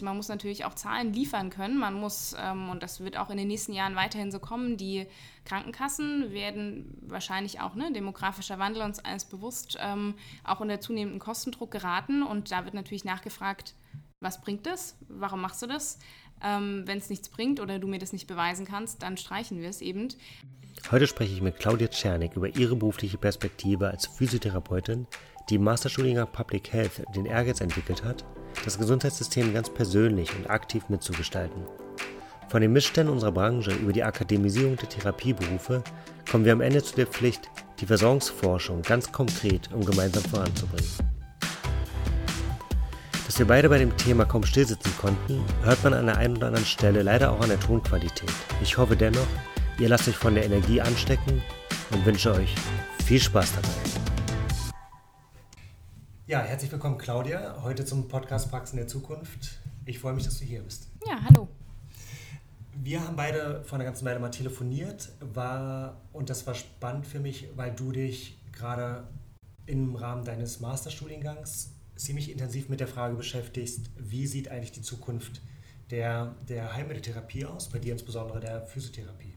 Man muss natürlich auch Zahlen liefern können. Man muss, ähm, und das wird auch in den nächsten Jahren weiterhin so kommen, die Krankenkassen werden wahrscheinlich auch, ne, demografischer Wandel uns alles bewusst, ähm, auch unter zunehmenden Kostendruck geraten. Und da wird natürlich nachgefragt, was bringt das? Warum machst du das? Ähm, Wenn es nichts bringt oder du mir das nicht beweisen kannst, dann streichen wir es eben. Heute spreche ich mit Claudia Czernik über ihre berufliche Perspektive als Physiotherapeutin, die im Masterstudiengang Public Health den Ehrgeiz entwickelt hat, das Gesundheitssystem ganz persönlich und aktiv mitzugestalten. Von den Missständen unserer Branche über die Akademisierung der Therapieberufe kommen wir am Ende zu der Pflicht, die Versorgungsforschung ganz konkret und gemeinsam voranzubringen. Dass wir beide bei dem Thema kaum stillsitzen konnten, hört man an der einen oder anderen Stelle leider auch an der Tonqualität. Ich hoffe dennoch, ihr lasst euch von der Energie anstecken und wünsche euch viel Spaß dabei. Ja, herzlich willkommen, Claudia, heute zum Podcast Praxen der Zukunft. Ich freue mich, dass du hier bist. Ja, hallo. Wir haben beide vor einer ganzen Weile mal telefoniert, war, und das war spannend für mich, weil du dich gerade im Rahmen deines Masterstudiengangs ziemlich intensiv mit der Frage beschäftigst, wie sieht eigentlich die Zukunft der, der Heilmitteltherapie aus, bei dir insbesondere der Physiotherapie?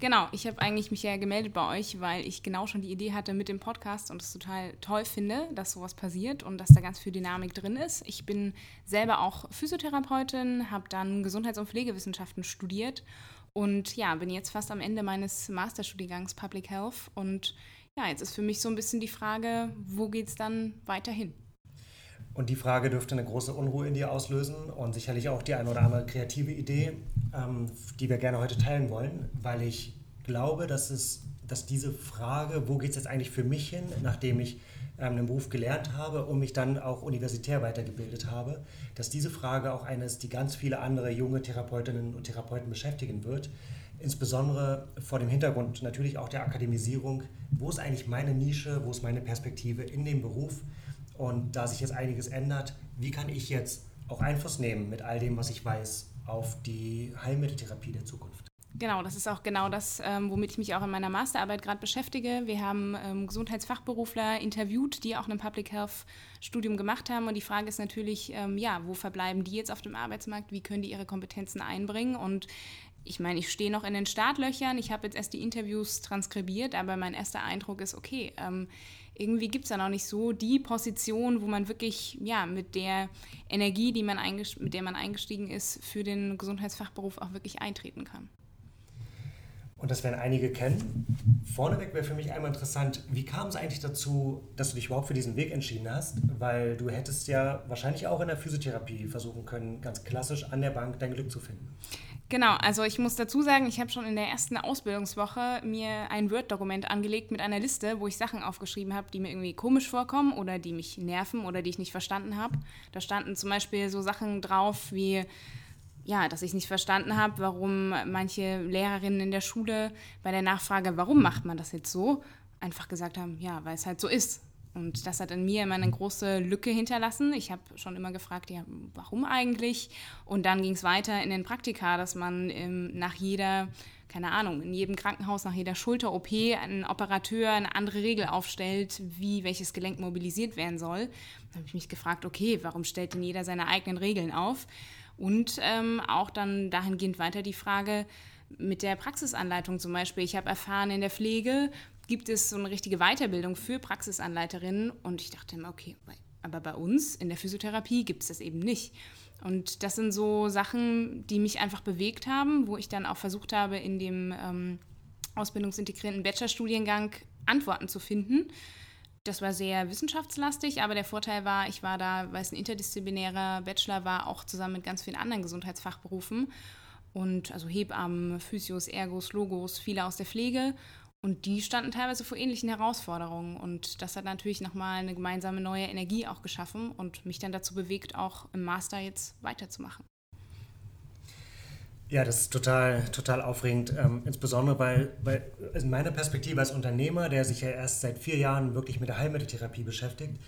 Genau, ich habe eigentlich mich ja gemeldet bei euch, weil ich genau schon die Idee hatte mit dem Podcast und es total toll finde, dass sowas passiert und dass da ganz viel Dynamik drin ist. Ich bin selber auch Physiotherapeutin, habe dann Gesundheits- und Pflegewissenschaften studiert und ja, bin jetzt fast am Ende meines Masterstudiengangs Public Health und ja, jetzt ist für mich so ein bisschen die Frage, wo geht es dann weiterhin? Und die Frage dürfte eine große Unruhe in dir auslösen und sicherlich auch die eine oder andere kreative Idee, ähm, die wir gerne heute teilen wollen, weil ich glaube, dass, es, dass diese Frage, wo geht es jetzt eigentlich für mich hin, nachdem ich ähm, einen Beruf gelernt habe und mich dann auch universitär weitergebildet habe, dass diese Frage auch eine ist, die ganz viele andere junge Therapeutinnen und Therapeuten beschäftigen wird. Insbesondere vor dem Hintergrund natürlich auch der Akademisierung. Wo ist eigentlich meine Nische, wo ist meine Perspektive in dem Beruf? Und da sich jetzt einiges ändert, wie kann ich jetzt auch Einfluss nehmen mit all dem, was ich weiß, auf die Heilmitteltherapie der Zukunft? Genau, das ist auch genau das, ähm, womit ich mich auch in meiner Masterarbeit gerade beschäftige. Wir haben ähm, Gesundheitsfachberufler interviewt, die auch ein Public Health Studium gemacht haben. Und die Frage ist natürlich, ähm, ja, wo verbleiben die jetzt auf dem Arbeitsmarkt? Wie können die ihre Kompetenzen einbringen? Und ich meine, ich stehe noch in den Startlöchern. Ich habe jetzt erst die Interviews transkribiert, aber mein erster Eindruck ist, okay, ähm, irgendwie gibt es da noch nicht so die Position, wo man wirklich ja, mit der Energie, die man mit der man eingestiegen ist, für den Gesundheitsfachberuf auch wirklich eintreten kann. Und das werden einige kennen. Vorneweg wäre für mich einmal interessant, wie kam es eigentlich dazu, dass du dich überhaupt für diesen Weg entschieden hast? Weil du hättest ja wahrscheinlich auch in der Physiotherapie versuchen können, ganz klassisch an der Bank dein Glück zu finden. Genau, also ich muss dazu sagen, ich habe schon in der ersten Ausbildungswoche mir ein Word-Dokument angelegt mit einer Liste, wo ich Sachen aufgeschrieben habe, die mir irgendwie komisch vorkommen oder die mich nerven oder die ich nicht verstanden habe. Da standen zum Beispiel so Sachen drauf wie, ja, dass ich nicht verstanden habe, warum manche Lehrerinnen in der Schule bei der Nachfrage, warum macht man das jetzt so, einfach gesagt haben, ja, weil es halt so ist. Und das hat in mir immer eine große Lücke hinterlassen. Ich habe schon immer gefragt, ja, warum eigentlich? Und dann ging es weiter in den Praktika, dass man ähm, nach jeder, keine Ahnung, in jedem Krankenhaus, nach jeder Schulter-OP ein Operateur eine andere Regel aufstellt, wie welches Gelenk mobilisiert werden soll. Da habe ich mich gefragt, okay, warum stellt denn jeder seine eigenen Regeln auf? Und ähm, auch dann dahingehend weiter die Frage, mit der Praxisanleitung zum Beispiel. Ich habe erfahren, in der Pflege gibt es so eine richtige Weiterbildung für Praxisanleiterinnen. Und ich dachte immer, okay, aber bei uns in der Physiotherapie gibt es das eben nicht. Und das sind so Sachen, die mich einfach bewegt haben, wo ich dann auch versucht habe, in dem ähm, ausbildungsintegrierten Bachelorstudiengang Antworten zu finden. Das war sehr wissenschaftslastig, aber der Vorteil war, ich war da, weil es ein interdisziplinärer Bachelor war, auch zusammen mit ganz vielen anderen Gesundheitsfachberufen. Und also Hebammen, Physios, Ergos, Logos, viele aus der Pflege. Und die standen teilweise vor ähnlichen Herausforderungen. Und das hat natürlich nochmal eine gemeinsame neue Energie auch geschaffen und mich dann dazu bewegt, auch im Master jetzt weiterzumachen. Ja, das ist total, total aufregend, ähm, insbesondere weil, weil in meiner Perspektive als Unternehmer, der sich ja erst seit vier Jahren wirklich mit der Heilmitteltherapie beschäftigt,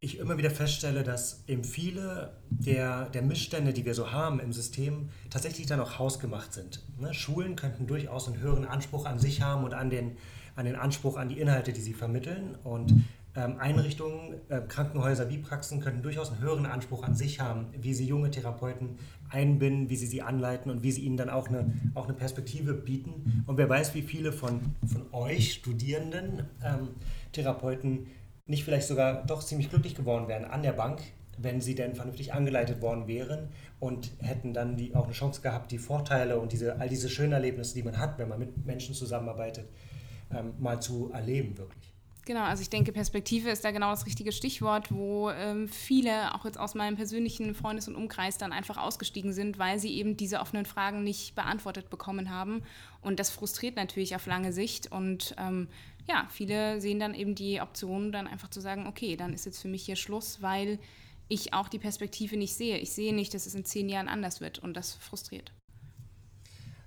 ich immer wieder feststelle, dass eben viele der, der Missstände, die wir so haben im System, tatsächlich dann auch hausgemacht sind. Ne? Schulen könnten durchaus einen höheren Anspruch an sich haben und an den, an den Anspruch an die Inhalte, die sie vermitteln. Und Einrichtungen, äh, Krankenhäuser wie Praxen könnten durchaus einen höheren Anspruch an sich haben, wie sie junge Therapeuten einbinden, wie sie sie anleiten und wie sie ihnen dann auch eine, auch eine Perspektive bieten. Und wer weiß, wie viele von, von euch Studierenden, ähm, Therapeuten nicht vielleicht sogar doch ziemlich glücklich geworden wären an der Bank, wenn sie denn vernünftig angeleitet worden wären und hätten dann die, auch eine Chance gehabt, die Vorteile und diese, all diese schönen Erlebnisse, die man hat, wenn man mit Menschen zusammenarbeitet, ähm, mal zu erleben wirklich. Genau, also ich denke, Perspektive ist da genau das richtige Stichwort, wo ähm, viele, auch jetzt aus meinem persönlichen Freundes- und Umkreis, dann einfach ausgestiegen sind, weil sie eben diese offenen Fragen nicht beantwortet bekommen haben. Und das frustriert natürlich auf lange Sicht. Und ähm, ja, viele sehen dann eben die Option, dann einfach zu sagen, okay, dann ist jetzt für mich hier Schluss, weil ich auch die Perspektive nicht sehe. Ich sehe nicht, dass es in zehn Jahren anders wird. Und das frustriert.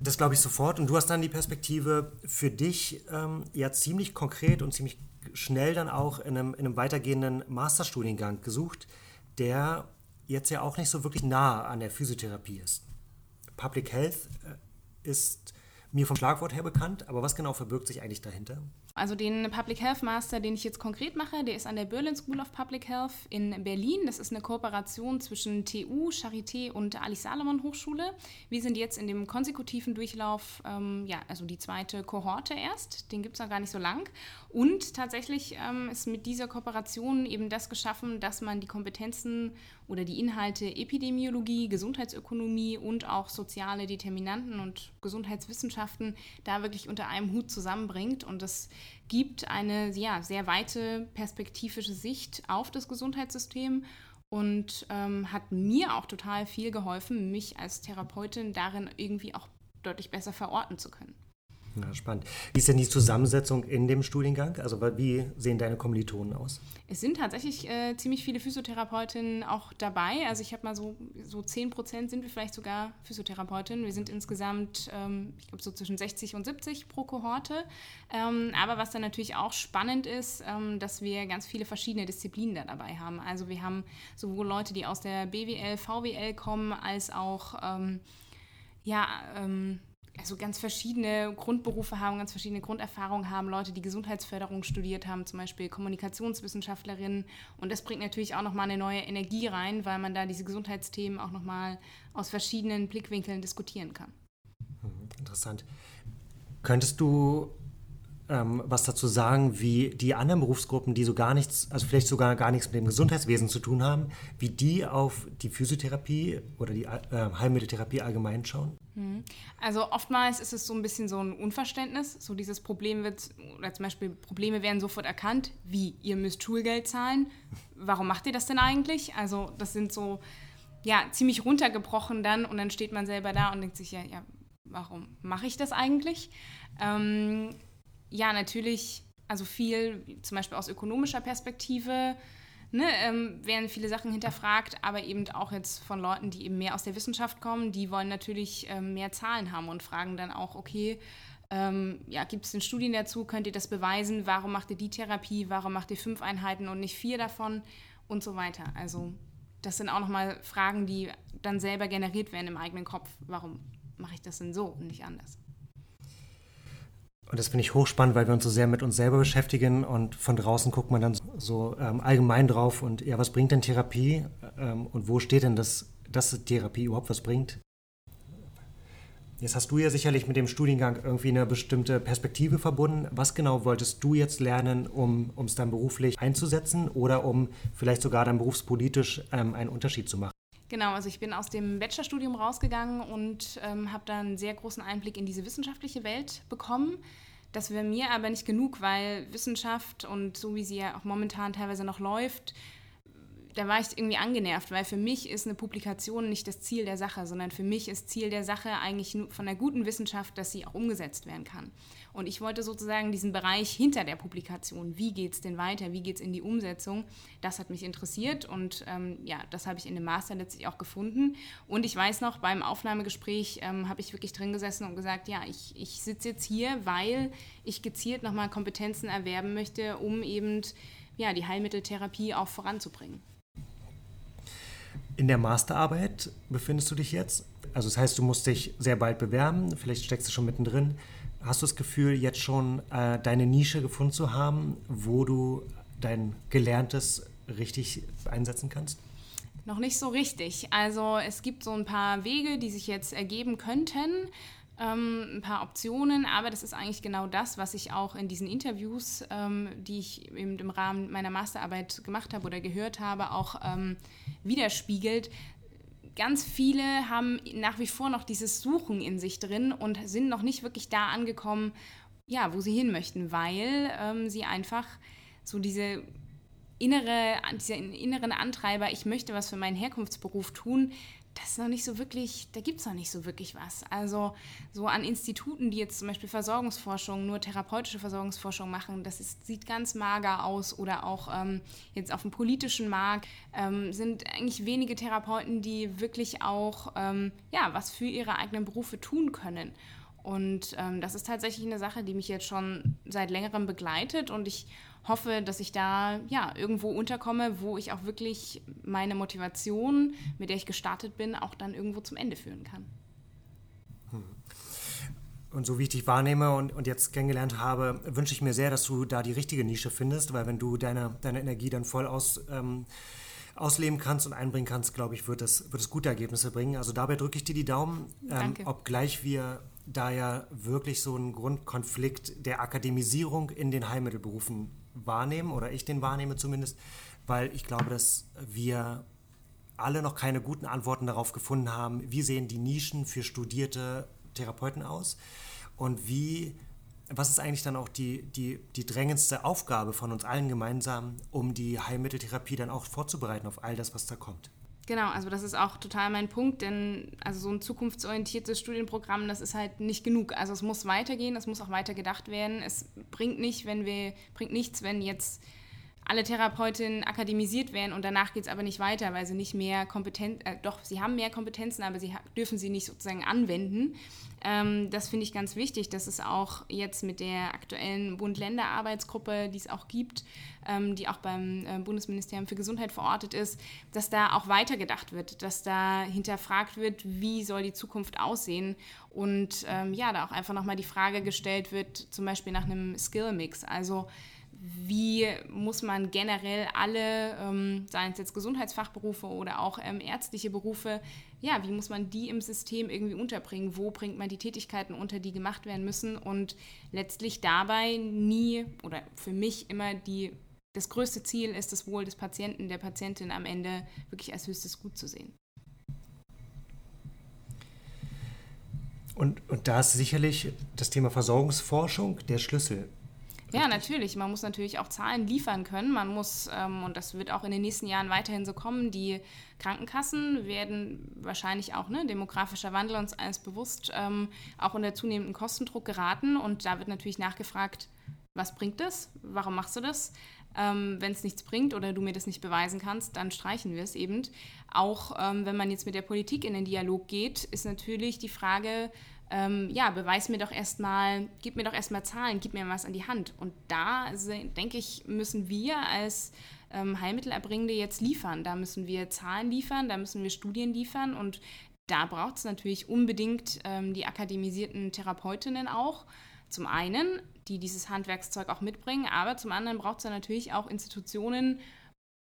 Das glaube ich sofort. Und du hast dann die Perspektive für dich ähm, ja ziemlich konkret und ziemlich schnell dann auch in einem, in einem weitergehenden Masterstudiengang gesucht, der jetzt ja auch nicht so wirklich nah an der Physiotherapie ist. Public Health äh, ist mir vom Schlagwort her bekannt, aber was genau verbirgt sich eigentlich dahinter? Also den Public Health Master, den ich jetzt konkret mache, der ist an der Berlin School of Public Health in Berlin. Das ist eine Kooperation zwischen TU, Charité und Alice Salomon Hochschule. Wir sind jetzt in dem konsekutiven Durchlauf, ähm, ja, also die zweite Kohorte erst. Den gibt es noch gar nicht so lang. Und tatsächlich ähm, ist mit dieser Kooperation eben das geschaffen, dass man die Kompetenzen oder die Inhalte Epidemiologie, Gesundheitsökonomie und auch soziale Determinanten und Gesundheitswissenschaften da wirklich unter einem Hut zusammenbringt. Und das gibt eine ja, sehr weite perspektivische Sicht auf das Gesundheitssystem und ähm, hat mir auch total viel geholfen, mich als Therapeutin darin irgendwie auch deutlich besser verorten zu können. Ja, spannend. Wie ist denn die Zusammensetzung in dem Studiengang? Also wie sehen deine Kommilitonen aus? Es sind tatsächlich äh, ziemlich viele Physiotherapeutinnen auch dabei. Also ich habe mal so, so 10 Prozent sind wir vielleicht sogar Physiotherapeutinnen. Wir sind insgesamt, ähm, ich glaube, so zwischen 60 und 70 pro Kohorte. Ähm, aber was dann natürlich auch spannend ist, ähm, dass wir ganz viele verschiedene Disziplinen da dabei haben. Also wir haben sowohl Leute, die aus der BWL, VWL kommen, als auch, ähm, ja, ähm, also ganz verschiedene Grundberufe haben, ganz verschiedene Grunderfahrungen haben, Leute, die Gesundheitsförderung studiert haben, zum Beispiel Kommunikationswissenschaftlerinnen. Und das bringt natürlich auch nochmal eine neue Energie rein, weil man da diese Gesundheitsthemen auch nochmal aus verschiedenen Blickwinkeln diskutieren kann. Mhm, interessant. Könntest du ähm, was dazu sagen, wie die anderen Berufsgruppen, die so gar nichts, also vielleicht sogar gar nichts mit dem Gesundheitswesen zu tun haben, wie die auf die Physiotherapie oder die äh, Heilmitteltherapie allgemein schauen? Mhm. Also oftmals ist es so ein bisschen so ein Unverständnis. So dieses Problem wird, oder zum Beispiel Probleme werden sofort erkannt, wie ihr müsst Schulgeld zahlen. Warum macht ihr das denn eigentlich? Also das sind so, ja, ziemlich runtergebrochen dann und dann steht man selber da und denkt sich, ja, ja, warum mache ich das eigentlich? Ähm, ja, natürlich, also viel, zum Beispiel aus ökonomischer Perspektive, ne, ähm, werden viele Sachen hinterfragt, aber eben auch jetzt von Leuten, die eben mehr aus der Wissenschaft kommen, die wollen natürlich ähm, mehr Zahlen haben und fragen dann auch, okay, ähm, ja, gibt es denn Studien dazu? Könnt ihr das beweisen? Warum macht ihr die Therapie? Warum macht ihr fünf Einheiten und nicht vier davon? Und so weiter. Also das sind auch nochmal Fragen, die dann selber generiert werden im eigenen Kopf. Warum mache ich das denn so und nicht anders? Und das finde ich hochspannend, weil wir uns so sehr mit uns selber beschäftigen und von draußen guckt man dann so ähm, allgemein drauf und ja, was bringt denn Therapie ähm, und wo steht denn, das, dass Therapie überhaupt was bringt? Jetzt hast du ja sicherlich mit dem Studiengang irgendwie eine bestimmte Perspektive verbunden. Was genau wolltest du jetzt lernen, um es dann beruflich einzusetzen oder um vielleicht sogar dann berufspolitisch ähm, einen Unterschied zu machen? Genau, also ich bin aus dem Bachelorstudium rausgegangen und ähm, habe dann einen sehr großen Einblick in diese wissenschaftliche Welt bekommen. Das wäre mir aber nicht genug, weil Wissenschaft und so wie sie ja auch momentan teilweise noch läuft, da war ich irgendwie angenervt, weil für mich ist eine Publikation nicht das Ziel der Sache, sondern für mich ist Ziel der Sache eigentlich nur von der guten Wissenschaft, dass sie auch umgesetzt werden kann. Und ich wollte sozusagen diesen Bereich hinter der Publikation, wie geht es denn weiter, wie geht es in die Umsetzung, das hat mich interessiert und ähm, ja, das habe ich in dem Master letztlich auch gefunden. Und ich weiß noch, beim Aufnahmegespräch ähm, habe ich wirklich drin gesessen und gesagt, ja, ich, ich sitze jetzt hier, weil ich gezielt nochmal Kompetenzen erwerben möchte, um eben ja, die Heilmitteltherapie auch voranzubringen. In der Masterarbeit befindest du dich jetzt? Also das heißt, du musst dich sehr bald bewerben, vielleicht steckst du schon mittendrin. Hast du das Gefühl, jetzt schon äh, deine Nische gefunden zu haben, wo du dein Gelerntes richtig einsetzen kannst? Noch nicht so richtig. Also es gibt so ein paar Wege, die sich jetzt ergeben könnten, ähm, ein paar Optionen, aber das ist eigentlich genau das, was ich auch in diesen Interviews, ähm, die ich eben im Rahmen meiner Masterarbeit gemacht habe oder gehört habe, auch ähm, widerspiegelt. Ganz viele haben nach wie vor noch dieses Suchen in sich drin und sind noch nicht wirklich da angekommen, ja, wo sie hin möchten, weil ähm, sie einfach so diese innere, diesen inneren Antreiber, ich möchte was für meinen Herkunftsberuf tun, das ist noch nicht so wirklich, da gibt es noch nicht so wirklich was. Also so an Instituten, die jetzt zum Beispiel Versorgungsforschung, nur therapeutische Versorgungsforschung machen, das ist, sieht ganz mager aus. Oder auch ähm, jetzt auf dem politischen Markt ähm, sind eigentlich wenige Therapeuten, die wirklich auch ähm, ja, was für ihre eigenen Berufe tun können. Und ähm, das ist tatsächlich eine Sache, die mich jetzt schon seit längerem begleitet und ich hoffe, dass ich da ja irgendwo unterkomme, wo ich auch wirklich meine Motivation, mit der ich gestartet bin, auch dann irgendwo zum Ende führen kann. Hm. Und so wie ich dich wahrnehme und, und jetzt kennengelernt habe, wünsche ich mir sehr, dass du da die richtige Nische findest, weil wenn du deine, deine Energie dann voll aus, ähm, ausleben kannst und einbringen kannst, glaube ich, wird es, wird es gute Ergebnisse bringen. Also dabei drücke ich dir die Daumen, ähm, obgleich wir da ja wirklich so einen Grundkonflikt der Akademisierung in den Heilmittelberufen wahrnehmen oder ich den wahrnehme zumindest, weil ich glaube, dass wir alle noch keine guten Antworten darauf gefunden haben, wie sehen die Nischen für studierte Therapeuten aus und wie, was ist eigentlich dann auch die, die, die drängendste Aufgabe von uns allen gemeinsam, um die Heilmitteltherapie dann auch vorzubereiten auf all das, was da kommt. Genau, also das ist auch total mein Punkt, denn also so ein zukunftsorientiertes Studienprogramm, das ist halt nicht genug. Also es muss weitergehen, es muss auch weiter gedacht werden. Es bringt nicht, wenn wir, bringt nichts, wenn jetzt alle Therapeutinnen akademisiert werden und danach geht es aber nicht weiter, weil sie nicht mehr Kompetenz, äh, doch, sie haben mehr Kompetenzen, aber sie dürfen sie nicht sozusagen anwenden. Ähm, das finde ich ganz wichtig, dass es auch jetzt mit der aktuellen Bund-Länder-Arbeitsgruppe, die es auch gibt, ähm, die auch beim äh, Bundesministerium für Gesundheit verortet ist, dass da auch weitergedacht wird, dass da hinterfragt wird, wie soll die Zukunft aussehen und ähm, ja, da auch einfach nochmal die Frage gestellt wird, zum Beispiel nach einem Skill-Mix, also wie muss man generell alle, ähm, seien es jetzt Gesundheitsfachberufe oder auch ähm, ärztliche Berufe, ja, wie muss man die im System irgendwie unterbringen? Wo bringt man die Tätigkeiten unter, die gemacht werden müssen? Und letztlich dabei nie oder für mich immer die, das größte Ziel ist, das Wohl des Patienten, der Patientin am Ende wirklich als höchstes Gut zu sehen. Und, und da ist sicherlich das Thema Versorgungsforschung der Schlüssel. Ja, natürlich. Man muss natürlich auch Zahlen liefern können. Man muss, ähm, und das wird auch in den nächsten Jahren weiterhin so kommen, die Krankenkassen werden wahrscheinlich auch, ne, demografischer Wandel uns alles bewusst, ähm, auch unter zunehmenden Kostendruck geraten. Und da wird natürlich nachgefragt, was bringt das? Warum machst du das? Ähm, wenn es nichts bringt oder du mir das nicht beweisen kannst, dann streichen wir es eben. Auch ähm, wenn man jetzt mit der Politik in den Dialog geht, ist natürlich die Frage, ähm, ja, beweis mir doch erstmal, gib mir doch erstmal Zahlen, gib mir was an die Hand. Und da, denke ich, müssen wir als ähm, Heilmittelerbringende jetzt liefern. Da müssen wir Zahlen liefern, da müssen wir Studien liefern und da braucht es natürlich unbedingt ähm, die akademisierten Therapeutinnen auch. Zum einen, die dieses Handwerkszeug auch mitbringen, aber zum anderen braucht es natürlich auch Institutionen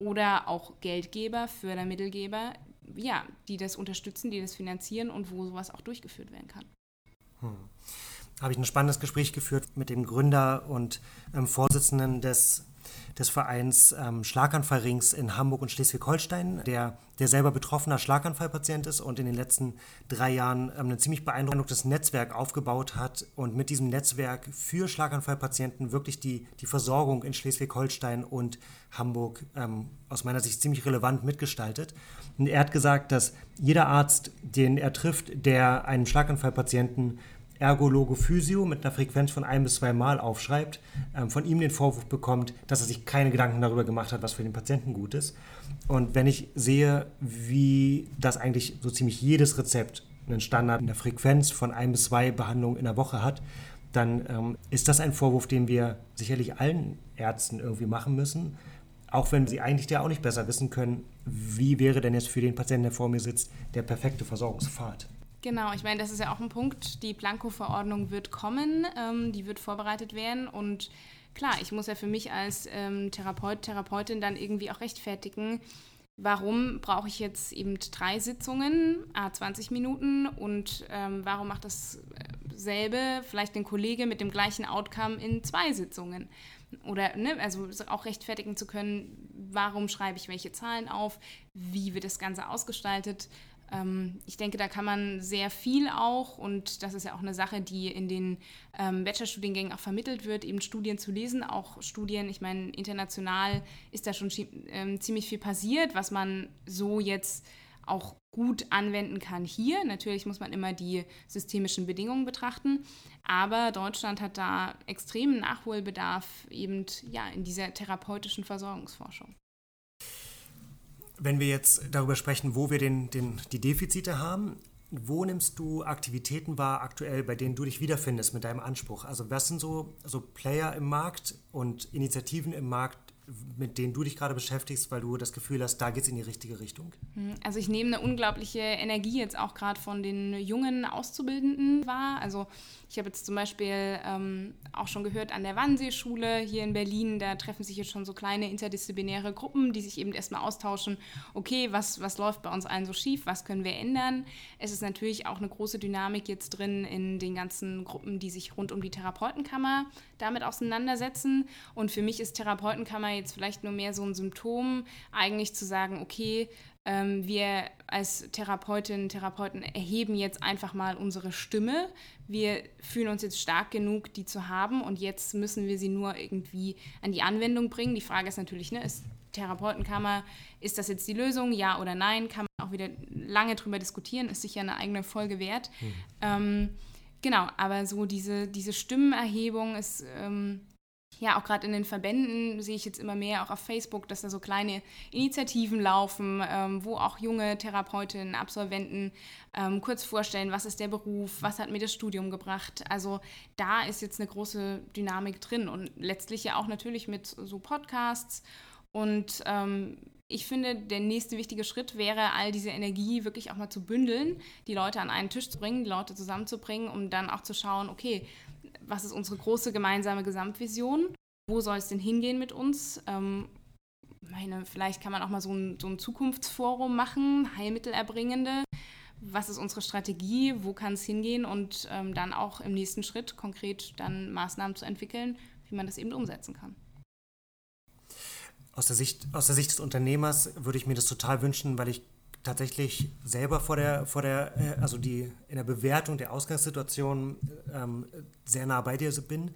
oder auch Geldgeber, Fördermittelgeber, ja, die das unterstützen, die das finanzieren und wo sowas auch durchgeführt werden kann. Hm. Habe ich ein spannendes Gespräch geführt mit dem Gründer und ähm, Vorsitzenden des, des Vereins ähm, Schlaganfallrings in Hamburg und Schleswig-Holstein, der, der selber betroffener Schlaganfallpatient ist und in den letzten drei Jahren ähm, ein ziemlich beeindruckendes Netzwerk aufgebaut hat und mit diesem Netzwerk für Schlaganfallpatienten wirklich die, die Versorgung in Schleswig-Holstein und Hamburg ähm, aus meiner Sicht ziemlich relevant mitgestaltet. Und er hat gesagt, dass jeder Arzt, den er trifft, der einen Schlaganfallpatienten Ergologe Physio mit einer Frequenz von ein bis zwei Mal aufschreibt, ähm, von ihm den Vorwurf bekommt, dass er sich keine Gedanken darüber gemacht hat, was für den Patienten gut ist. Und wenn ich sehe, wie das eigentlich so ziemlich jedes Rezept einen Standard in der Frequenz von ein bis zwei Behandlungen in der Woche hat, dann ähm, ist das ein Vorwurf, den wir sicherlich allen Ärzten irgendwie machen müssen, auch wenn sie eigentlich ja auch nicht besser wissen können, wie wäre denn jetzt für den Patienten, der vor mir sitzt, der perfekte Versorgungspfad. Genau, ich meine, das ist ja auch ein Punkt. Die Blanko-Verordnung wird kommen, ähm, die wird vorbereitet werden und klar, ich muss ja für mich als ähm, Therapeut, Therapeutin dann irgendwie auch rechtfertigen, warum brauche ich jetzt eben drei Sitzungen, a 20 Minuten und ähm, warum macht dasselbe vielleicht ein Kollege mit dem gleichen Outcome in zwei Sitzungen? Oder ne, also auch rechtfertigen zu können, warum schreibe ich welche Zahlen auf, wie wird das Ganze ausgestaltet. Ähm, ich denke, da kann man sehr viel auch, und das ist ja auch eine Sache, die in den ähm, Bachelorstudiengängen auch vermittelt wird, eben Studien zu lesen, auch Studien, ich meine, international ist da schon ähm, ziemlich viel passiert, was man so jetzt auch gut anwenden kann hier. Natürlich muss man immer die systemischen Bedingungen betrachten, aber Deutschland hat da extremen Nachholbedarf eben ja in dieser therapeutischen Versorgungsforschung. Wenn wir jetzt darüber sprechen, wo wir den, den, die Defizite haben, wo nimmst du Aktivitäten wahr aktuell, bei denen du dich wiederfindest mit deinem Anspruch? Also was sind so, so Player im Markt und Initiativen im Markt, mit denen du dich gerade beschäftigst, weil du das Gefühl hast, da geht es in die richtige Richtung? Hm, also ich nehme eine unglaubliche Energie jetzt auch gerade von den jungen Auszubildenden wahr. Also ich habe jetzt zum Beispiel ähm, auch schon gehört an der Wannseeschule hier in Berlin, da treffen sich jetzt schon so kleine interdisziplinäre Gruppen, die sich eben erstmal austauschen, okay, was, was läuft bei uns allen so schief, was können wir ändern. Es ist natürlich auch eine große Dynamik jetzt drin in den ganzen Gruppen, die sich rund um die Therapeutenkammer damit auseinandersetzen. Und für mich ist Therapeutenkammer jetzt vielleicht nur mehr so ein Symptom, eigentlich zu sagen, okay, ähm, wir als Therapeutinnen und Therapeuten erheben jetzt einfach mal unsere Stimme. Wir fühlen uns jetzt stark genug, die zu haben und jetzt müssen wir sie nur irgendwie an die Anwendung bringen. Die Frage ist natürlich, ne, ist Therapeutenkammer, ist das jetzt die Lösung, ja oder nein? Kann man auch wieder lange drüber diskutieren, ist sicher eine eigene Folge wert. Mhm. Ähm, genau, aber so diese, diese Stimmenerhebung ist ähm, ja, auch gerade in den Verbänden sehe ich jetzt immer mehr, auch auf Facebook, dass da so kleine Initiativen laufen, ähm, wo auch junge Therapeutinnen, Absolventen ähm, kurz vorstellen, was ist der Beruf, was hat mir das Studium gebracht. Also da ist jetzt eine große Dynamik drin und letztlich ja auch natürlich mit so Podcasts. Und ähm, ich finde, der nächste wichtige Schritt wäre, all diese Energie wirklich auch mal zu bündeln, die Leute an einen Tisch zu bringen, die Leute zusammenzubringen, um dann auch zu schauen, okay, was ist unsere große gemeinsame Gesamtvision? Wo soll es denn hingehen mit uns? Ähm, meine, vielleicht kann man auch mal so ein, so ein Zukunftsforum machen, Heilmittelerbringende. Was ist unsere Strategie? Wo kann es hingehen? Und ähm, dann auch im nächsten Schritt konkret dann Maßnahmen zu entwickeln, wie man das eben umsetzen kann. Aus der, Sicht, aus der Sicht des Unternehmers würde ich mir das total wünschen, weil ich tatsächlich selber vor der, vor der, äh, also die in der Bewertung der Ausgangssituation ähm, sehr nah bei dir bin.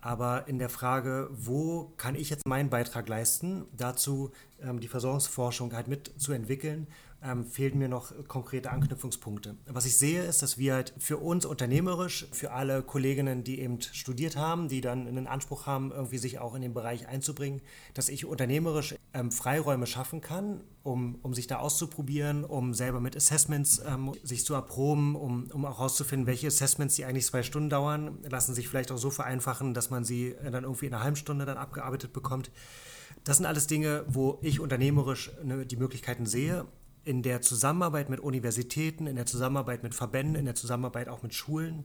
Aber in der Frage, wo kann ich jetzt meinen Beitrag leisten, dazu ähm, die Versorgungsforschung halt mitzuentwickeln, ähm, fehlten mir noch konkrete Anknüpfungspunkte. Was ich sehe, ist, dass wir halt für uns unternehmerisch, für alle Kolleginnen, die eben studiert haben, die dann einen Anspruch haben, irgendwie sich auch in den Bereich einzubringen, dass ich unternehmerisch ähm, Freiräume schaffen kann, um, um sich da auszuprobieren, um selber mit Assessments ähm, sich zu erproben, um, um auch herauszufinden, welche Assessments, die eigentlich zwei Stunden dauern, lassen sich vielleicht auch so vereinfachen, dass man sie dann irgendwie in einer halben Stunde dann abgearbeitet bekommt. Das sind alles Dinge, wo ich unternehmerisch ne, die Möglichkeiten sehe in der Zusammenarbeit mit Universitäten, in der Zusammenarbeit mit Verbänden, in der Zusammenarbeit auch mit Schulen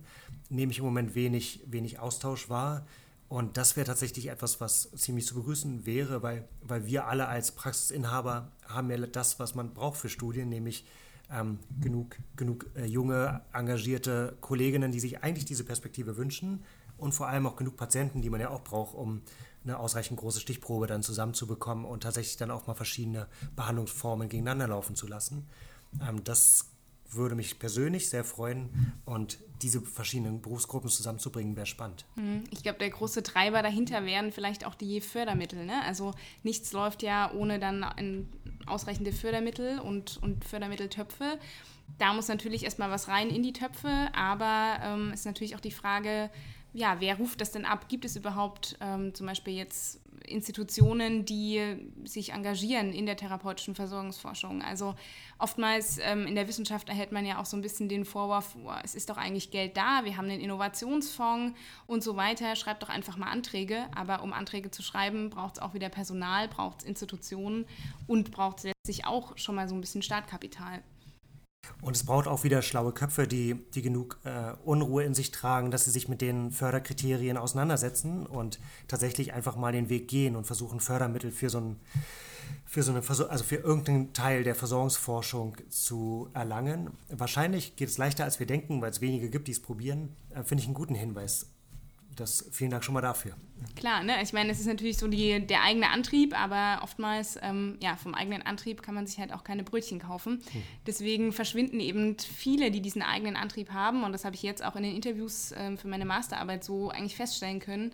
nehme ich im Moment wenig, wenig Austausch wahr. Und das wäre tatsächlich etwas, was ziemlich zu begrüßen wäre, weil, weil wir alle als Praxisinhaber haben ja das, was man braucht für Studien, nämlich ähm, genug, genug äh, junge, engagierte Kolleginnen, die sich eigentlich diese Perspektive wünschen und vor allem auch genug Patienten, die man ja auch braucht, um eine ausreichend große Stichprobe dann zusammenzubekommen und tatsächlich dann auch mal verschiedene Behandlungsformen gegeneinander laufen zu lassen. Ähm, das würde mich persönlich sehr freuen und diese verschiedenen Berufsgruppen zusammenzubringen, wäre spannend. Mhm. Ich glaube, der große Treiber dahinter wären vielleicht auch die Fördermittel. Ne? Also nichts läuft ja ohne dann ausreichende Fördermittel und, und Fördermitteltöpfe. Da muss natürlich erstmal was rein in die Töpfe, aber ähm, ist natürlich auch die Frage, ja, wer ruft das denn ab? Gibt es überhaupt ähm, zum Beispiel jetzt Institutionen, die sich engagieren in der therapeutischen Versorgungsforschung? Also oftmals ähm, in der Wissenschaft erhält man ja auch so ein bisschen den Vorwurf, oh, es ist doch eigentlich Geld da, wir haben den Innovationsfonds und so weiter, schreibt doch einfach mal Anträge. Aber um Anträge zu schreiben, braucht es auch wieder Personal, braucht es Institutionen und braucht es letztlich auch schon mal so ein bisschen Startkapital. Und es braucht auch wieder schlaue Köpfe, die, die genug äh, Unruhe in sich tragen, dass sie sich mit den Förderkriterien auseinandersetzen und tatsächlich einfach mal den Weg gehen und versuchen, Fördermittel für so ein für so eine also für irgendeinen Teil der Versorgungsforschung zu erlangen. Wahrscheinlich geht es leichter, als wir denken, weil es wenige gibt, die es probieren. Äh, Finde ich einen guten Hinweis das, vielen Dank schon mal dafür. Klar, ne? ich meine, es ist natürlich so die, der eigene Antrieb, aber oftmals, ähm, ja, vom eigenen Antrieb kann man sich halt auch keine Brötchen kaufen. Hm. Deswegen verschwinden eben viele, die diesen eigenen Antrieb haben, und das habe ich jetzt auch in den Interviews ähm, für meine Masterarbeit so eigentlich feststellen können,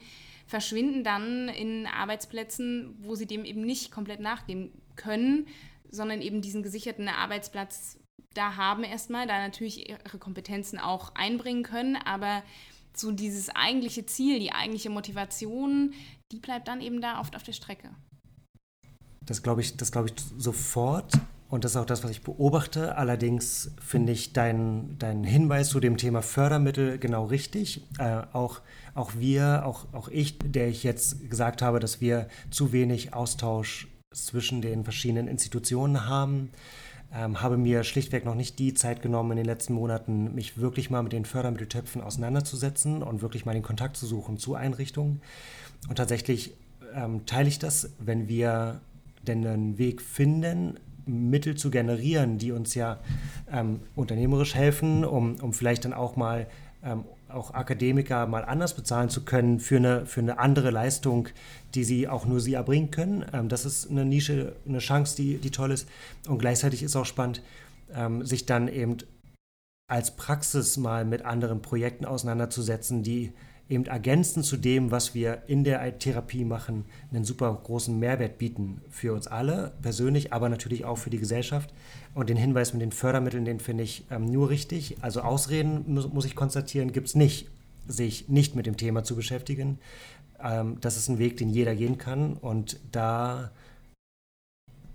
verschwinden dann in Arbeitsplätzen, wo sie dem eben nicht komplett nachgehen können, sondern eben diesen gesicherten Arbeitsplatz da haben erstmal, da natürlich ihre Kompetenzen auch einbringen können, aber so dieses eigentliche Ziel, die eigentliche Motivation, die bleibt dann eben da oft auf der Strecke. Das glaube ich, das glaube ich sofort. Und das ist auch das, was ich beobachte. Allerdings finde ich deinen dein Hinweis zu dem Thema Fördermittel genau richtig. Äh, auch, auch wir, auch, auch ich, der ich jetzt gesagt habe, dass wir zu wenig Austausch zwischen den verschiedenen Institutionen haben ähm, habe mir schlichtweg noch nicht die Zeit genommen in den letzten Monaten, mich wirklich mal mit den Fördermitteltöpfen auseinanderzusetzen und wirklich mal den Kontakt zu suchen zu Einrichtungen. Und tatsächlich ähm, teile ich das, wenn wir denn einen Weg finden, Mittel zu generieren, die uns ja ähm, unternehmerisch helfen, um, um vielleicht dann auch mal ähm, auch Akademiker mal anders bezahlen zu können für eine, für eine andere Leistung, die sie auch nur sie erbringen können. Ähm, das ist eine Nische, eine Chance, die, die toll ist. Und gleichzeitig ist auch spannend, ähm, sich dann eben als Praxis mal mit anderen Projekten auseinanderzusetzen, die eben ergänzend zu dem, was wir in der Therapie machen, einen super großen Mehrwert bieten für uns alle persönlich, aber natürlich auch für die Gesellschaft. Und den Hinweis mit den Fördermitteln, den finde ich ähm, nur richtig. Also Ausreden, muss, muss ich konstatieren, gibt es nicht, sich nicht mit dem Thema zu beschäftigen. Ähm, das ist ein Weg, den jeder gehen kann. Und da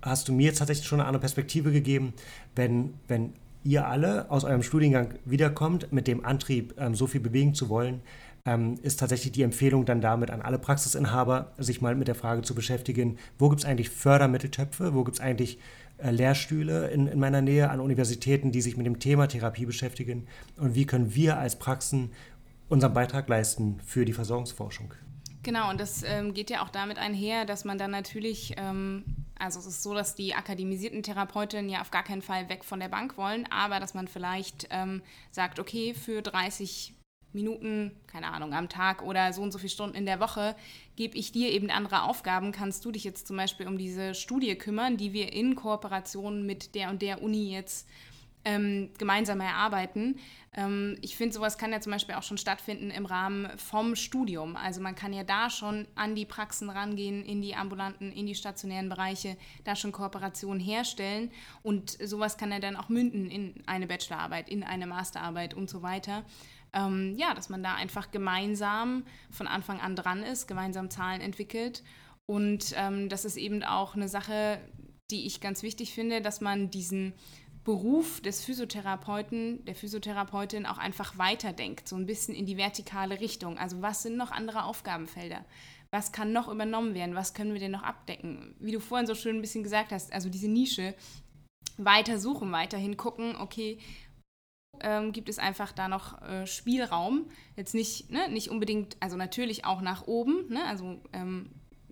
hast du mir jetzt tatsächlich schon eine andere Perspektive gegeben, wenn, wenn ihr alle aus eurem Studiengang wiederkommt mit dem Antrieb, ähm, so viel bewegen zu wollen, ähm, ist tatsächlich die Empfehlung dann damit an alle Praxisinhaber, sich mal mit der Frage zu beschäftigen, wo gibt es eigentlich Fördermitteltöpfe, wo gibt es eigentlich äh, Lehrstühle in, in meiner Nähe an Universitäten, die sich mit dem Thema Therapie beschäftigen und wie können wir als Praxen unseren Beitrag leisten für die Versorgungsforschung. Genau, und das ähm, geht ja auch damit einher, dass man dann natürlich, ähm, also es ist so, dass die akademisierten Therapeutinnen ja auf gar keinen Fall weg von der Bank wollen, aber dass man vielleicht ähm, sagt, okay, für 30 Minuten, keine Ahnung, am Tag oder so und so viele Stunden in der Woche, gebe ich dir eben andere Aufgaben. Kannst du dich jetzt zum Beispiel um diese Studie kümmern, die wir in Kooperation mit der und der Uni jetzt ähm, gemeinsam erarbeiten. Ähm, ich finde, sowas kann ja zum Beispiel auch schon stattfinden im Rahmen vom Studium. Also man kann ja da schon an die Praxen rangehen, in die ambulanten, in die stationären Bereiche, da schon Kooperationen herstellen. Und sowas kann ja dann auch münden in eine Bachelorarbeit, in eine Masterarbeit und so weiter ähm, ja, dass man da einfach gemeinsam von Anfang an dran ist, gemeinsam Zahlen entwickelt. Und ähm, das ist eben auch eine Sache, die ich ganz wichtig finde, dass man diesen Beruf des Physiotherapeuten, der Physiotherapeutin auch einfach weiterdenkt, so ein bisschen in die vertikale Richtung. Also was sind noch andere Aufgabenfelder? Was kann noch übernommen werden? Was können wir denn noch abdecken? Wie du vorhin so schön ein bisschen gesagt hast, also diese Nische weiter suchen, weiterhin gucken, okay, ähm, gibt es einfach da noch äh, Spielraum. Jetzt nicht, ne, nicht unbedingt, also natürlich auch nach oben, ne, also ähm,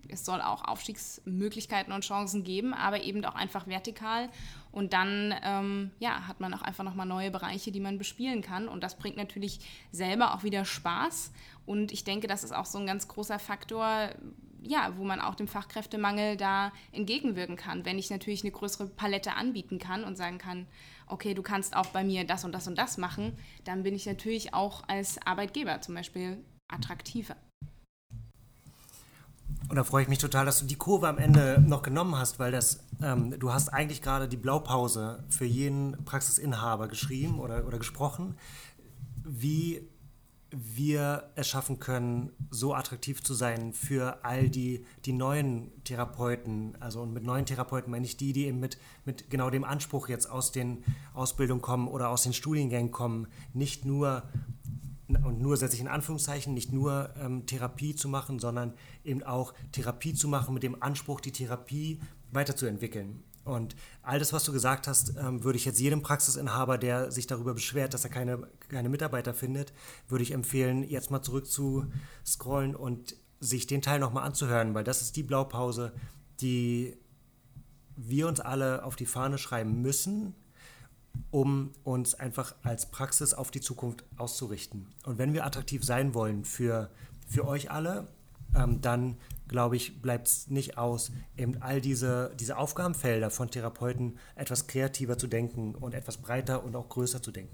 es soll auch Aufstiegsmöglichkeiten und Chancen geben, aber eben auch einfach vertikal. Und dann ähm, ja, hat man auch einfach nochmal neue Bereiche, die man bespielen kann. Und das bringt natürlich selber auch wieder Spaß. Und ich denke, das ist auch so ein ganz großer Faktor, ja, wo man auch dem Fachkräftemangel da entgegenwirken kann. Wenn ich natürlich eine größere Palette anbieten kann und sagen kann, okay, du kannst auch bei mir das und das und das machen, dann bin ich natürlich auch als Arbeitgeber zum Beispiel attraktiver. Und da freue ich mich total, dass du die Kurve am Ende noch genommen hast, weil das, ähm, du hast eigentlich gerade die Blaupause für jeden Praxisinhaber geschrieben oder, oder gesprochen, wie wir es schaffen können, so attraktiv zu sein für all die, die neuen Therapeuten. Also und mit neuen Therapeuten meine ich die, die eben mit, mit genau dem Anspruch jetzt aus den Ausbildungen kommen oder aus den Studiengängen kommen, nicht nur und nur setze ich in Anführungszeichen, nicht nur ähm, Therapie zu machen, sondern eben auch Therapie zu machen mit dem Anspruch, die Therapie weiterzuentwickeln. Und all das, was du gesagt hast, ähm, würde ich jetzt jedem Praxisinhaber, der sich darüber beschwert, dass er keine, keine Mitarbeiter findet, würde ich empfehlen, jetzt mal zurück zu scrollen und sich den Teil nochmal anzuhören, weil das ist die Blaupause, die wir uns alle auf die Fahne schreiben müssen, um uns einfach als Praxis auf die Zukunft auszurichten. Und wenn wir attraktiv sein wollen für, für euch alle, ähm, dann glaube ich, bleibt es nicht aus, eben all diese, diese Aufgabenfelder von Therapeuten etwas kreativer zu denken und etwas breiter und auch größer zu denken.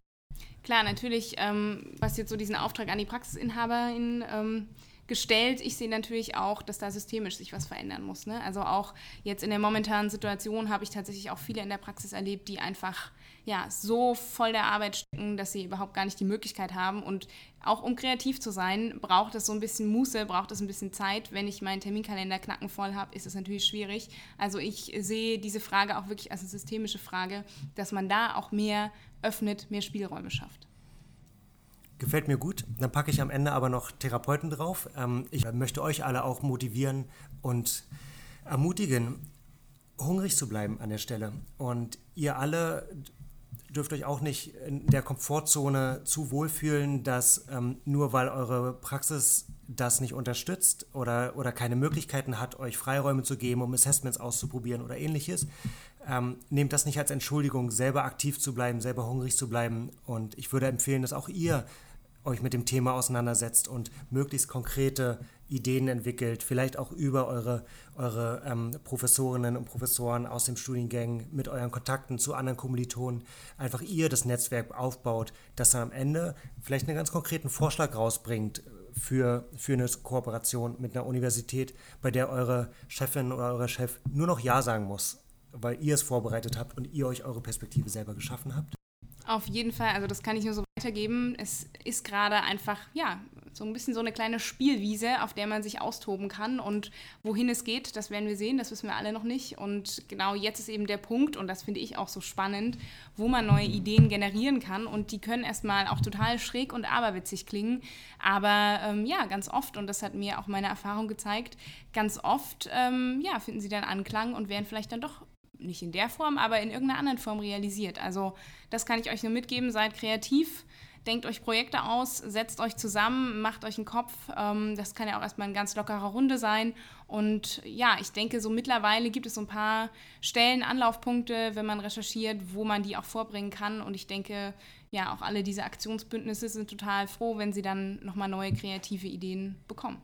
Klar, natürlich, ähm, was jetzt so diesen Auftrag an die Praxisinhaberin ähm, gestellt. Ich sehe natürlich auch, dass da systemisch sich was verändern muss. Ne? Also auch jetzt in der momentanen Situation habe ich tatsächlich auch viele in der Praxis erlebt, die einfach ja, so voll der Arbeit stecken, dass sie überhaupt gar nicht die Möglichkeit haben. Und auch um kreativ zu sein, braucht es so ein bisschen Muße, braucht es ein bisschen Zeit. Wenn ich meinen Terminkalender knackenvoll habe, ist es natürlich schwierig. Also ich sehe diese Frage auch wirklich als eine systemische Frage, dass man da auch mehr öffnet, mehr Spielräume schafft. Gefällt mir gut. Dann packe ich am Ende aber noch Therapeuten drauf. Ähm, ich möchte euch alle auch motivieren und ermutigen, hungrig zu bleiben an der Stelle. Und ihr alle dürft euch auch nicht in der Komfortzone zu wohlfühlen, dass ähm, nur weil eure Praxis das nicht unterstützt oder, oder keine Möglichkeiten hat, euch Freiräume zu geben, um Assessments auszuprobieren oder ähnliches, ähm, nehmt das nicht als Entschuldigung, selber aktiv zu bleiben, selber hungrig zu bleiben. Und ich würde empfehlen, dass auch ihr euch mit dem Thema auseinandersetzt und möglichst konkrete Ideen entwickelt, vielleicht auch über eure, eure ähm, Professorinnen und Professoren aus dem Studiengang mit euren Kontakten zu anderen Kommilitonen, einfach ihr das Netzwerk aufbaut, das dann am Ende vielleicht einen ganz konkreten Vorschlag rausbringt für, für eine Kooperation mit einer Universität, bei der eure Chefin oder euer Chef nur noch Ja sagen muss, weil ihr es vorbereitet habt und ihr euch eure Perspektive selber geschaffen habt. Auf jeden Fall, also das kann ich nur so weitergeben. Es ist gerade einfach, ja, so ein bisschen so eine kleine Spielwiese, auf der man sich austoben kann. Und wohin es geht, das werden wir sehen, das wissen wir alle noch nicht. Und genau jetzt ist eben der Punkt, und das finde ich auch so spannend, wo man neue Ideen generieren kann. Und die können erstmal auch total schräg und aberwitzig klingen. Aber ähm, ja, ganz oft, und das hat mir auch meine Erfahrung gezeigt, ganz oft ähm, ja, finden sie dann Anklang und werden vielleicht dann doch nicht in der Form, aber in irgendeiner anderen Form realisiert. Also das kann ich euch nur mitgeben, seid kreativ, denkt euch Projekte aus, setzt euch zusammen, macht euch einen Kopf. Ähm, das kann ja auch erstmal eine ganz lockere Runde sein. Und ja, ich denke, so mittlerweile gibt es so ein paar Stellen, Anlaufpunkte, wenn man recherchiert, wo man die auch vorbringen kann. Und ich denke, ja, auch alle diese Aktionsbündnisse sind total froh, wenn sie dann nochmal neue kreative Ideen bekommen.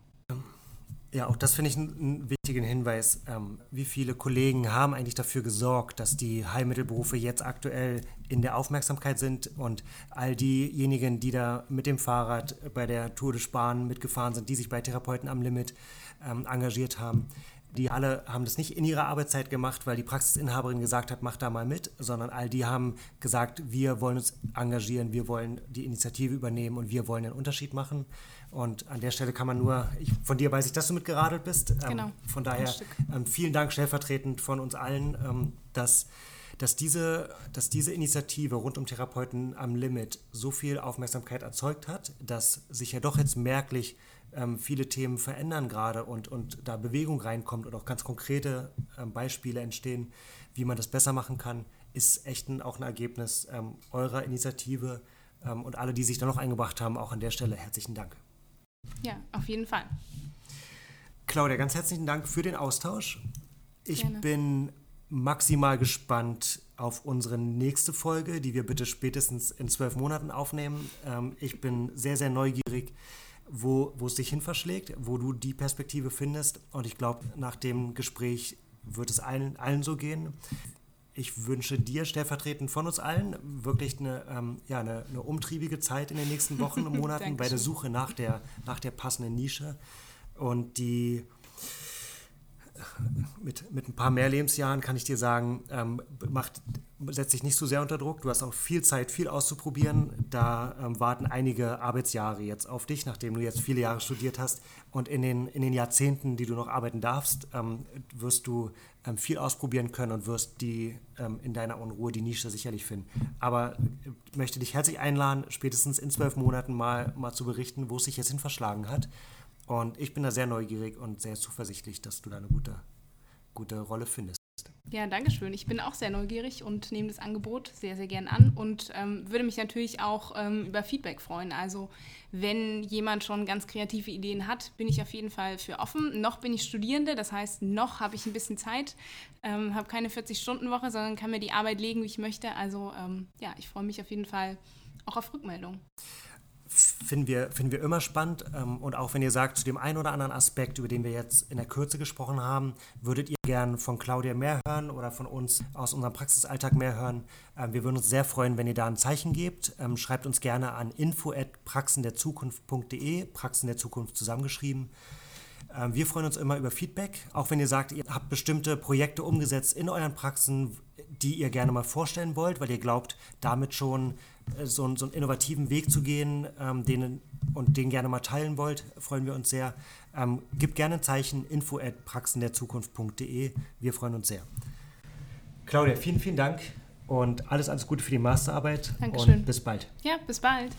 Ja, auch das finde ich einen wichtigen Hinweis. Ähm, wie viele Kollegen haben eigentlich dafür gesorgt, dass die Heilmittelberufe jetzt aktuell in der Aufmerksamkeit sind und all diejenigen, die da mit dem Fahrrad bei der Tour de Span mitgefahren sind, die sich bei Therapeuten am Limit ähm, engagiert haben, die alle haben das nicht in ihrer Arbeitszeit gemacht, weil die Praxisinhaberin gesagt hat, mach da mal mit, sondern all die haben gesagt, wir wollen uns engagieren, wir wollen die Initiative übernehmen und wir wollen einen Unterschied machen. Und an der Stelle kann man nur, ich, von dir weiß ich, dass du mitgeradelt bist. Ähm, genau. von daher ähm, vielen Dank stellvertretend von uns allen, ähm, dass, dass, diese, dass diese Initiative rund um Therapeuten am Limit so viel Aufmerksamkeit erzeugt hat, dass sich ja doch jetzt merklich ähm, viele Themen verändern gerade und, und da Bewegung reinkommt und auch ganz konkrete ähm, Beispiele entstehen, wie man das besser machen kann, ist echt ein, auch ein Ergebnis eurer Initiative und alle, die sich da noch eingebracht haben, auch an der Stelle herzlichen Dank. Ja, auf jeden Fall. Claudia, ganz herzlichen Dank für den Austausch. Ich Gerne. bin maximal gespannt auf unsere nächste Folge, die wir bitte spätestens in zwölf Monaten aufnehmen. Ähm, ich bin sehr, sehr neugierig, wo, wo es dich hin verschlägt, wo du die Perspektive findest. Und ich glaube, nach dem Gespräch wird es allen, allen so gehen ich wünsche dir stellvertretend von uns allen wirklich eine, ähm, ja, eine, eine, umtriebige Zeit in den nächsten Wochen und Monaten bei der Suche nach der, nach der passenden Nische. Und die mit, mit ein paar mehr Lebensjahren kann ich dir sagen, ähm, macht, setzt dich nicht so sehr unter Druck. Du hast auch viel Zeit, viel auszuprobieren. Da ähm, warten einige Arbeitsjahre jetzt auf dich, nachdem du jetzt viele Jahre studiert hast. Und in den, in den Jahrzehnten, die du noch arbeiten darfst, ähm, wirst du ähm, viel ausprobieren können und wirst die ähm, in deiner Unruhe die Nische sicherlich finden. Aber ich möchte dich herzlich einladen, spätestens in zwölf Monaten mal, mal zu berichten, wo es sich jetzt hin verschlagen hat. Und ich bin da sehr neugierig und sehr zuversichtlich, dass du da eine gute, gute Rolle findest. Ja, danke schön. Ich bin auch sehr neugierig und nehme das Angebot sehr, sehr gern an und ähm, würde mich natürlich auch ähm, über Feedback freuen. Also wenn jemand schon ganz kreative Ideen hat, bin ich auf jeden Fall für offen. Noch bin ich Studierende, das heißt, noch habe ich ein bisschen Zeit, ähm, habe keine 40-Stunden-Woche, sondern kann mir die Arbeit legen, wie ich möchte. Also ähm, ja, ich freue mich auf jeden Fall auch auf Rückmeldung finden wir, finden wir immer spannend. Ähm, und auch wenn ihr sagt, zu dem einen oder anderen Aspekt, über den wir jetzt in der Kürze gesprochen haben, würdet ihr gern von Claudia mehr hören oder von uns aus unserem Praxisalltag mehr hören. Ähm, wir würden uns sehr freuen, wenn ihr da ein Zeichen gebt. Ähm, schreibt uns gerne an info.praxenderzukunft.de, Praxen der Zukunft zusammengeschrieben. Wir freuen uns immer über Feedback, auch wenn ihr sagt, ihr habt bestimmte Projekte umgesetzt in euren Praxen, die ihr gerne mal vorstellen wollt, weil ihr glaubt, damit schon äh, so, so einen innovativen Weg zu gehen, ähm, den, und den gerne mal teilen wollt, freuen wir uns sehr. Ähm, gebt gerne ein Zeichen info at praxenderzukunft.de. Wir freuen uns sehr. Claudia, vielen, vielen Dank und alles, alles Gute für die Masterarbeit. Dankeschön. Und bis bald. Ja, bis bald.